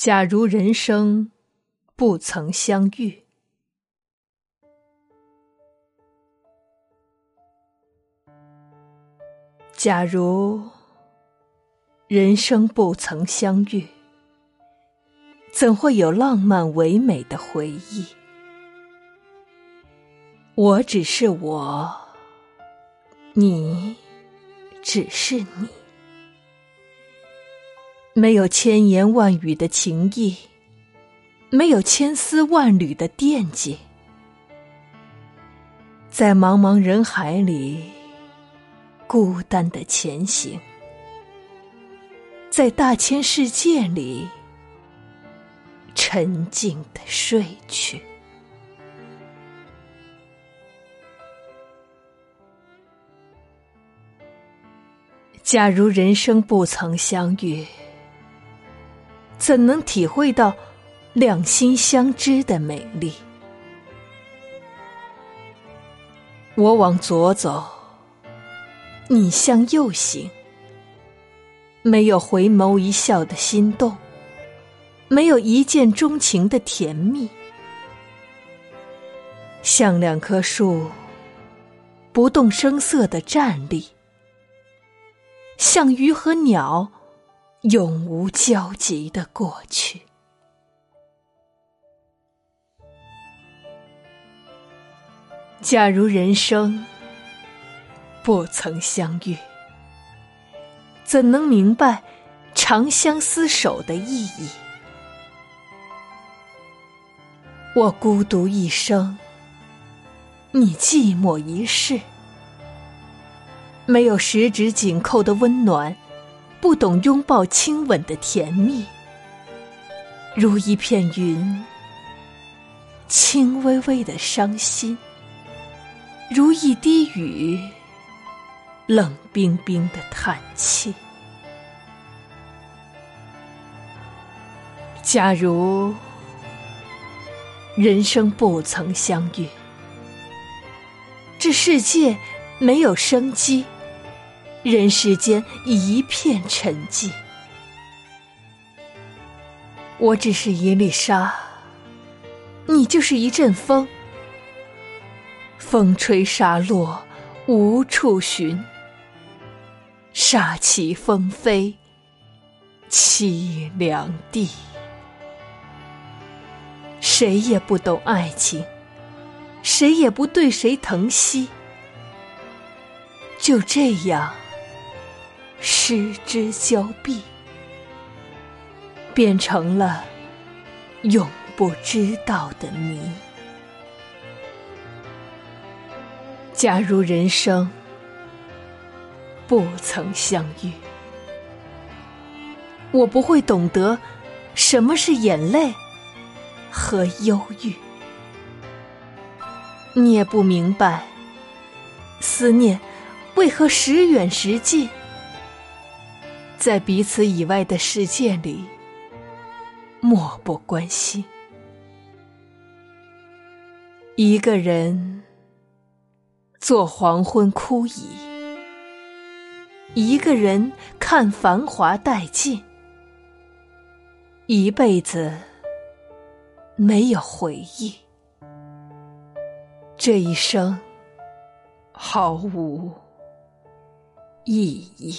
假如人生不曾相遇，假如人生不曾相遇，怎会有浪漫唯美的回忆？我只是我，你只是你。没有千言万语的情意，没有千丝万缕的惦记，在茫茫人海里孤单的前行，在大千世界里沉静的睡去。假如人生不曾相遇。怎能体会到两心相知的美丽？我往左走，你向右行，没有回眸一笑的心动，没有一见钟情的甜蜜，像两棵树不动声色的站立，像鱼和鸟。永无交集的过去。假如人生不曾相遇，怎能明白长相厮守的意义？我孤独一生，你寂寞一世，没有十指紧扣的温暖。不懂拥抱亲吻的甜蜜，如一片云，轻微微的伤心；如一滴雨，冷冰冰的叹气。假如人生不曾相遇，这世界没有生机。人世间一片沉寂，我只是一粒沙，你就是一阵风，风吹沙落无处寻，沙起风飞凄凉地。谁也不懂爱情，谁也不对谁疼惜，就这样。失之交臂，变成了永不知道的谜。假如人生不曾相遇，我不会懂得什么是眼泪和忧郁，你也不明白思念为何时远时近。在彼此以外的世界里，漠不关心。一个人坐黄昏枯椅，一个人看繁华殆尽，一辈子没有回忆，这一生毫无意义。